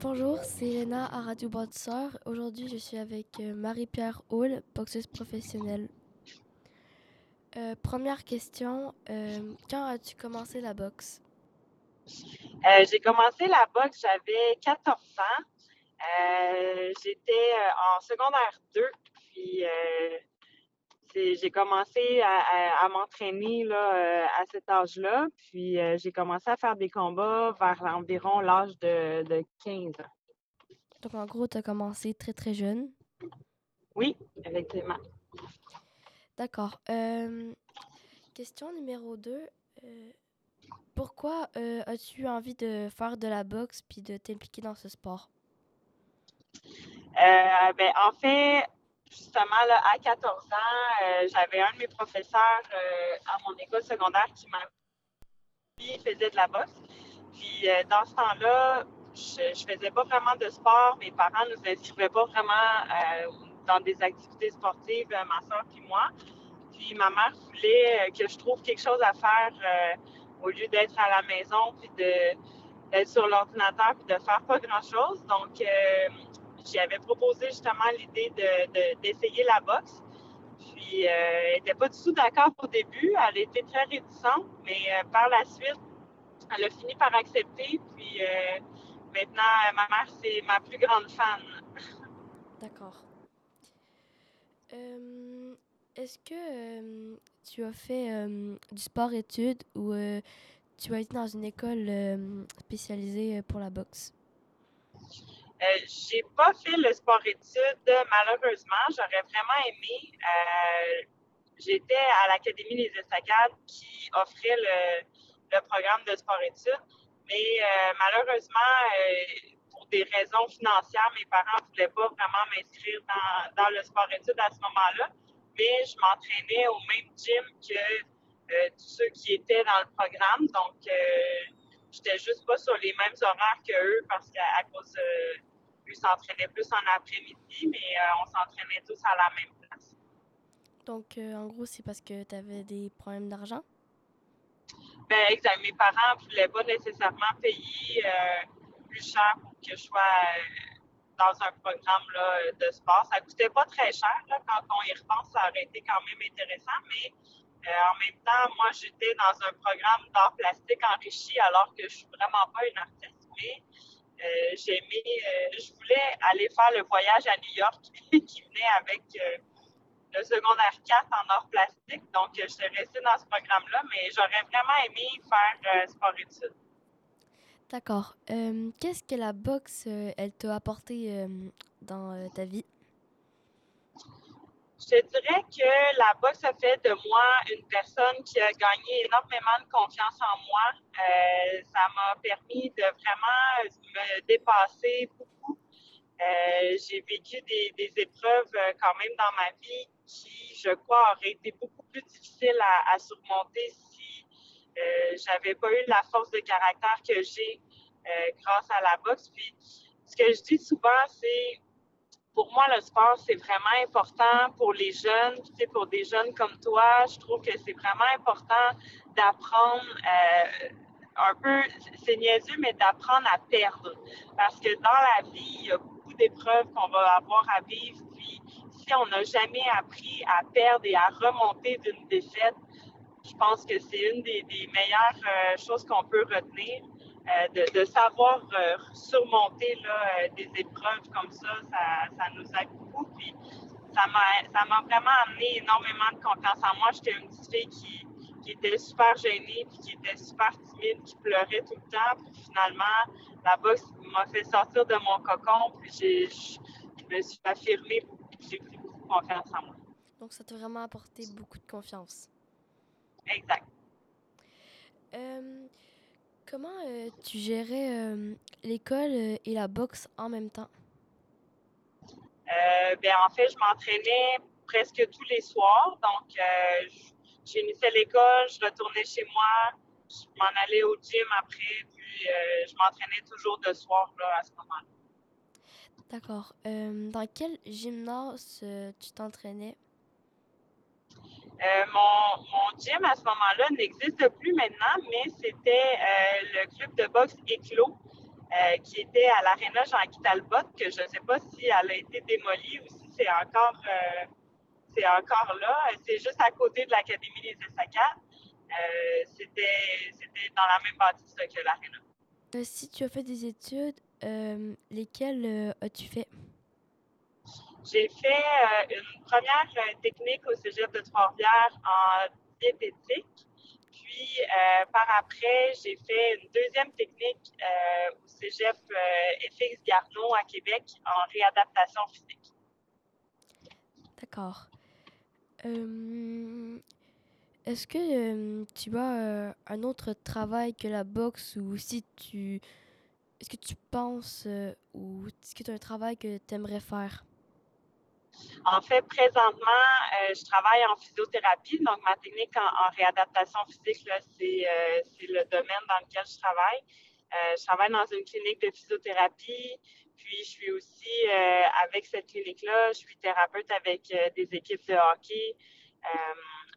Bonjour, c'est Elena à Radio Bâtisseur. Aujourd'hui, je suis avec euh, Marie-Pierre Houle, boxeuse professionnelle. Euh, première question, euh, quand as-tu commencé la boxe? J'ai commencé la boxe, j'avais 14 ans. J'étais en secondaire 2, puis j'ai commencé à, à- à m'entraîner là, euh, à cet âge-là. Puis euh, j'ai commencé à faire des combats vers environ l'âge de, de 15 ans. Donc, en gros, tu as commencé très très jeune. Oui, effectivement. D'accord. Euh, question numéro 2. pourquoi as-tu envie de faire de la boxe puis de t'impliquer dans ce sport? Euh, ben, en fait, justement, là, à 14 ans, euh, j'avais un de mes professeurs euh, à mon école secondaire qui m'a faisait de la boxe. Puis euh, dans ce temps-là, je, je faisais pas vraiment de sport. Mes parents nous inscrivaient pas vraiment dans des activités sportives, ma soeur puis moi. Puis ma mère voulait que je trouve quelque chose à faire au lieu d'être à la maison puis de d'être sur l'ordinateur puis de faire pas grand-chose. Donc euh, j'y avais proposé justement l'idée de- de- d'essayer la boxe. Puis, euh, elle n'était pas du tout d'accord au début. Elle était très réticente, mais euh, par la suite, elle a fini par accepter. Puis, euh, maintenant, ma mère, c'est ma plus grande fan. D'accord. Est-ce que tu as fait du sport-études ou tu as été dans une école spécialisée pour la boxe? Euh, j'ai pas fait le sport-études, malheureusement. J'aurais vraiment aimé. Euh, J'étais à l'Académie des Estacades qui offrait le, programme de sport-études, mais euh, malheureusement, euh, pour des raisons financières, mes parents ne voulaient pas vraiment m'inscrire dans, le sport-études à ce moment-là, mais je m'entraînais au même gym que tous ceux qui étaient dans le programme, donc j'étais juste pas sur les mêmes horaires qu'eux parce qu'à cause euh, eux s'entraînaient plus en après-midi, mais euh, on s'entraînait tous à la même place. Donc, euh, en gros, c'est parce que tu avais des problèmes d'argent? Ben, exact. Mes parents ne voulaient pas nécessairement payer euh, plus cher pour que je sois dans un programme là, de sport. Ça coûtait pas très cher. Là, quand on y repense, ça aurait été quand même intéressant, mais en même temps, moi, j'étais dans un programme d'art plastique enrichi alors que je suis vraiment pas une artiste, mais euh, j'aimais, euh, je voulais aller faire le voyage à New York qui venait avec euh, le secondaire 4 en art plastique. Donc, je suis restée dans ce programme-là, mais j'aurais vraiment aimé faire euh, sport-études. D'accord. Euh, Qu'est-ce que la boxe, euh, elle t'a apporté euh, dans euh, ta vie? Je dirais que la boxe a fait de moi une personne qui a gagné énormément de confiance en moi. Euh, ça m'a permis de vraiment me dépasser beaucoup. Euh, j'ai vécu des, épreuves euh, quand même dans ma vie qui, je crois, auraient été beaucoup plus difficiles à, surmonter si euh, j'avais pas eu la force de caractère que j'ai grâce à la boxe. Puis, ce que je dis souvent, c'est pour moi, le sport, c'est vraiment important pour les jeunes, tu sais, pour des jeunes comme toi. Je trouve que c'est vraiment important d'apprendre euh, un peu, c'est niaiseux, mais d'apprendre à perdre. Parce que dans la vie, il y a beaucoup d'épreuves qu'on va avoir à vivre. Puis, si on n'a jamais appris à perdre et à remonter d'une défaite, je pense que c'est une des, meilleures euh, choses qu'on peut retenir. Euh, de, de, savoir euh, surmonter là, des épreuves comme ça, ça, ça nous aide beaucoup. Puis ça m'a vraiment amené énormément de confiance en moi. J'étais une petite fille qui, qui, était super gênée, puis qui était super timide, qui pleurait tout le temps. Puis finalement, la boxe m'a fait sortir de mon cocon, puis je, je me suis affirmée beaucoup, j'ai pris beaucoup de confiance en moi. Donc ça t'a vraiment apporté beaucoup de confiance. Exact. Euh, Comment euh, tu gérais euh, l'école euh, et la boxe en même temps? Ben, en fait, je m'entraînais presque tous les soirs. Donc, j'initiais l'école, je retournais chez moi, je m'en allais au gym après, puis je m'entraînais toujours de soir là, à ce moment-là. D'accord. Dans quel gymnase tu t'entraînais? Euh, mon, mon, gym à ce moment-là n'existe plus maintenant, mais c'était euh, le club de boxe Éclos qui était à l'aréna Jean-Guy Talbot, que je ne sais pas si elle a été démolie ou si c'est encore, c'est encore là. C'est juste à côté de l'Académie des Essacades. c'était, c'était dans la même bâtisse que l'aréna. si tu as fait des études, lesquelles as-tu fait? J'ai fait une première technique au cégep de Trois-Rivières en diététique. Puis, euh, par après, j'ai fait une deuxième technique euh, au cégep euh, FX Garneau à Québec en réadaptation physique. D'accord. Est-ce que tu as un autre travail que la boxe ou si tu. Est-ce que tu penses ou est-ce que tu as un travail que tu aimerais faire? En fait, présentement, euh, je travaille en physiothérapie. Donc, ma technique en, réadaptation physique, euh, c'est le domaine dans lequel je travaille. Euh, je travaille dans une clinique de physiothérapie. Puis, je suis aussi, avec cette clinique-là, je suis thérapeute avec des équipes de hockey.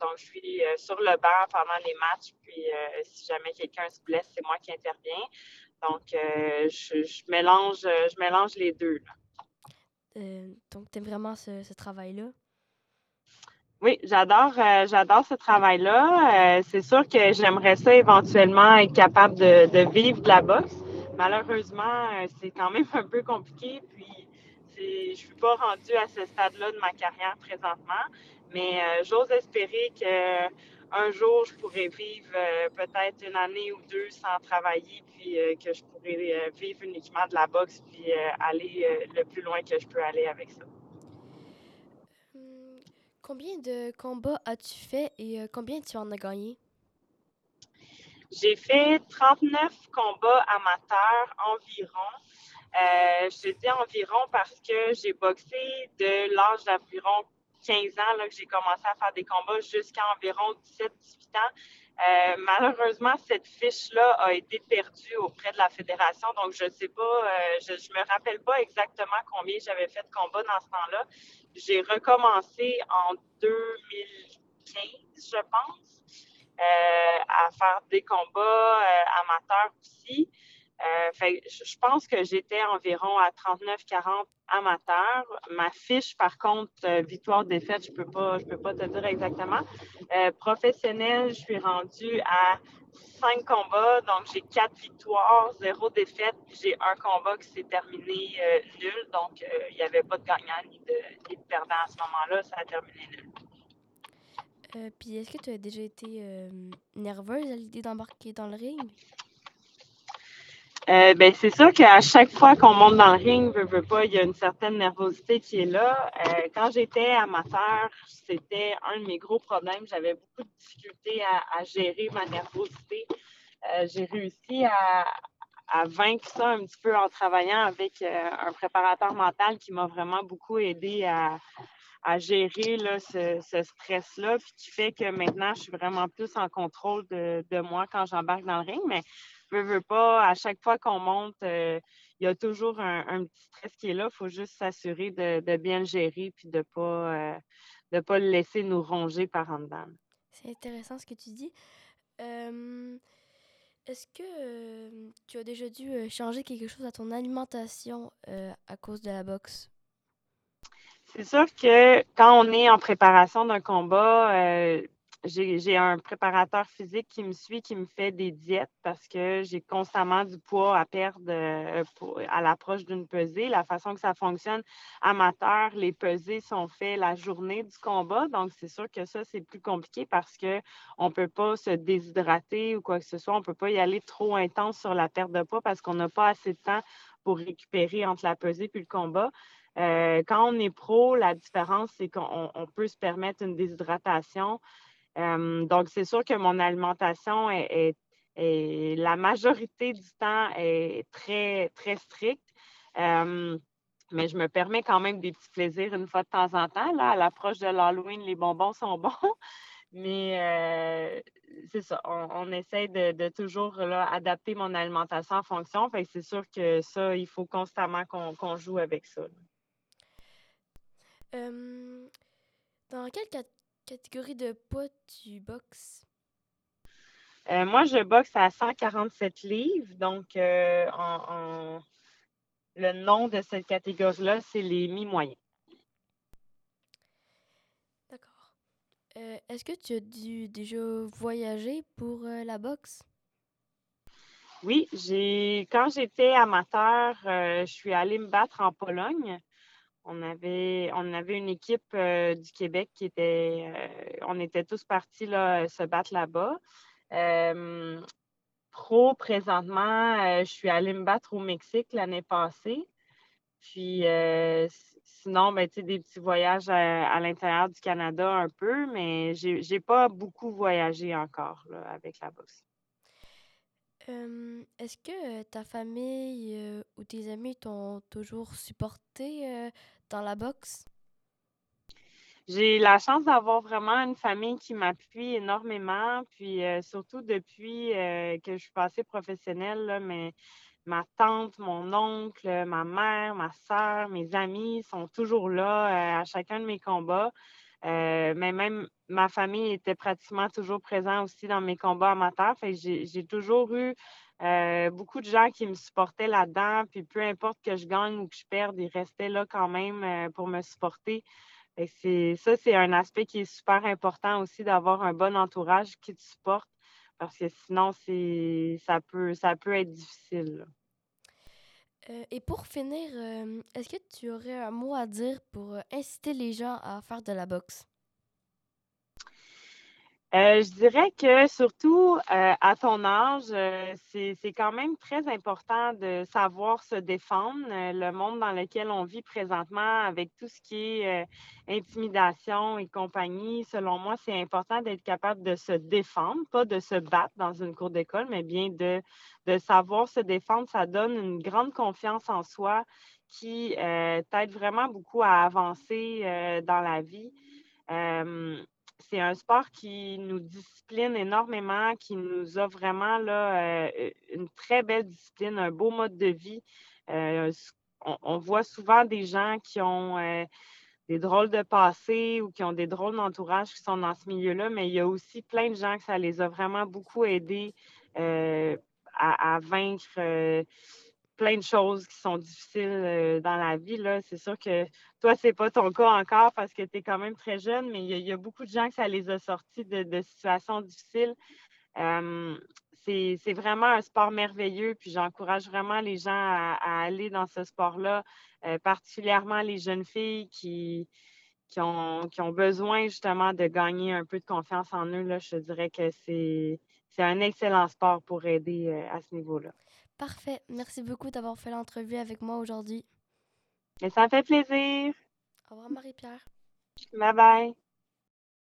donc, je suis sur le banc pendant les matchs. Puis, si jamais quelqu'un se blesse, c'est moi qui interviens. Donc, je, mélange, je mélange les deux. Euh, donc, tu aimes vraiment ce, travail-là? Oui, j'adore euh, j'adore ce travail-là. Euh, c'est sûr que j'aimerais ça éventuellement être capable de, vivre de la boxe. Malheureusement, c'est quand même un peu compliqué. Puis, je ne suis pas rendue à ce stade-là de ma carrière présentement. Mais j'ose espérer que un jour, je pourrais vivre euh, peut-être une année ou deux sans travailler, puis euh, que je pourrais euh, vivre uniquement de la boxe, puis aller le plus loin que je peux aller avec ça. Hum, combien de combats as-tu fait et combien tu en as gagné? J'ai fait 39 combats amateurs environ. je te dis environ parce que j'ai boxé de l'âge d'environ 15 ans là, que j'ai commencé à faire des combats jusqu'à environ 17-18 ans. Euh, malheureusement, cette fiche-là a été perdue auprès de la fédération, donc je ne sais pas, euh, je ne me rappelle pas exactement combien j'avais fait de combats dans ce temps-là. J'ai recommencé en 2015, je pense, euh, à faire des combats amateurs aussi. Euh, je pense que j'étais environ à 39-40 amateurs. Ma fiche, par contre, euh, victoire-défaite, je je peux pas te dire exactement. Euh, professionnel, je suis rendue à cinq combats, donc j'ai quatre victoires, zéro défaite, j'ai un combat qui s'est terminé nul, donc il n'y avait pas de gagnant ni de, perdant à ce moment-là, ça a terminé nul. puis est-ce que tu as déjà été nerveuse à l'idée d'embarquer dans le ring? Euh, ben, c'est sûr qu'à chaque fois qu'on monte dans le ring, veut, veut pas, il y a une certaine nervosité qui est là. Euh, quand j'étais amateur, c'était un de mes gros problèmes. J'avais beaucoup de difficultés à, gérer ma nervosité. Euh, j'ai réussi à, vaincre ça un petit peu en travaillant avec un préparateur mental qui m'a vraiment beaucoup aidé à, gérer ce, stress-là, puis qui fait que maintenant, je suis vraiment plus en contrôle de, de moi quand j'embarque dans le ring. Mais veux, veux pas, à chaque fois qu'on monte, euh, il y a toujours un, petit stress qui est là. Il faut juste s'assurer de, bien le gérer puis de ne pas, euh, pas le laisser nous ronger par en dedans. C'est intéressant ce que tu dis. Est-ce que tu as déjà dû changer quelque chose à ton alimentation à cause de la boxe? C'est sûr que quand on est en préparation d'un combat, j'ai un préparateur physique qui me suit, qui me fait des diètes parce que j'ai constamment du poids à perdre euh, à l'approche d'une pesée. La façon que ça fonctionne amateur, les pesées sont faites la journée du combat. Donc, c'est sûr que ça, c'est plus compliqué parce qu'on ne peut pas se déshydrater ou quoi que ce soit. On ne peut pas y aller trop intense sur la perte de poids parce qu'on n'a pas assez de temps pour récupérer entre la pesée puis le combat. Euh, quand on est pro, la différence, c'est qu'on peut se permettre une déshydratation. Euh, donc, c'est sûr que mon alimentation est, la majorité du temps est très, très stricte. Euh, mais je me permets quand même des petits plaisirs une fois de temps en temps. Là, à l'approche de l'Halloween, les bonbons sont bons. Mais euh, c'est ça, on, essaie de, toujours là, adapter mon alimentation en fonction. Fait c'est sûr que ça, il faut constamment qu'on joue avec ça. dans quel cas catégorie de poids tu boxes? Euh, moi, je boxe à 147 livres, donc le nom de cette catégorie-là, c'est les mi-moyens. D'accord. Est-ce que tu as dû déjà voyager pour la boxe? Oui, j'ai quand j'étais amateur, je suis allée me battre en Pologne. On avait, on avait une équipe euh, du Québec qui était, euh, on était tous partis là, se battre là-bas. Euh, pro, présentement, je suis allée me battre au Mexique l'année passée. Puis sinon, ben, des petits voyages à, l'intérieur du Canada un peu, mais j'ai pas beaucoup voyagé encore avec la boxe. Est-ce que ta famille ou tes amis t'ont toujours supporté dans la boxe? J'ai la chance d'avoir vraiment une famille qui m'appuie énormément. Puis surtout depuis que je suis passée professionnelle, mais ma tante, mon oncle, ma mère, ma soeur, mes amis sont toujours là à chacun de mes combats. Euh, mais même ma famille était pratiquement toujours présente aussi dans mes combats amateurs. j'ai toujours eu euh, beaucoup de gens qui me supportaient là-dedans. Puis peu importe que je gagne ou que je perde, ils restaient là quand même euh, pour me supporter. Ça, c'est un aspect qui est super important aussi d'avoir un bon entourage qui te supporte parce que sinon, ça peut, ça peut être difficile. Euh, et pour finir, est-ce que tu aurais un mot à dire pour inciter les gens à faire de la boxe? Euh, je dirais que surtout euh, à ton âge, euh, c'est quand même très important de savoir se défendre. le monde dans lequel on vit présentement, avec tout ce qui est intimidation et compagnie, selon moi, c'est important d'être capable de se défendre, pas de se battre dans une cour d'école, mais bien de, de savoir se défendre. Ça donne une grande confiance en soi qui t'aide vraiment beaucoup à avancer dans la vie c'est un sport qui nous discipline énormément, qui nous a vraiment euh, une très belle discipline, un beau mode de vie. Euh, on, voit souvent des gens qui ont euh, des drôles de passé ou qui ont des drôles d'entourage qui sont dans ce milieu-là, mais il y a aussi plein de gens que ça les a vraiment beaucoup aidés à, vaincre plein de choses qui sont difficiles euh, dans la vie. C'est sûr que toi, ce n'est pas ton cas encore parce que tu es quand même très jeune, mais il y, a beaucoup de gens que ça les a sortis de, situations difficiles. Euh, c'est vraiment un sport merveilleux, puis j'encourage vraiment les gens à, aller dans ce sport-là, euh, particulièrement les jeunes filles qui, qui, ont, qui ont besoin justement de gagner un peu de confiance en eux. Là, je dirais que c'est un excellent sport pour aider à ce niveau-là. Parfait. Merci beaucoup d'avoir fait l'entrevue avec moi aujourd'hui. Et ça me fait plaisir. Au revoir, Marie-Pierre. Bye bye.